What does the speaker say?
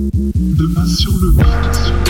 Demain sur le beat.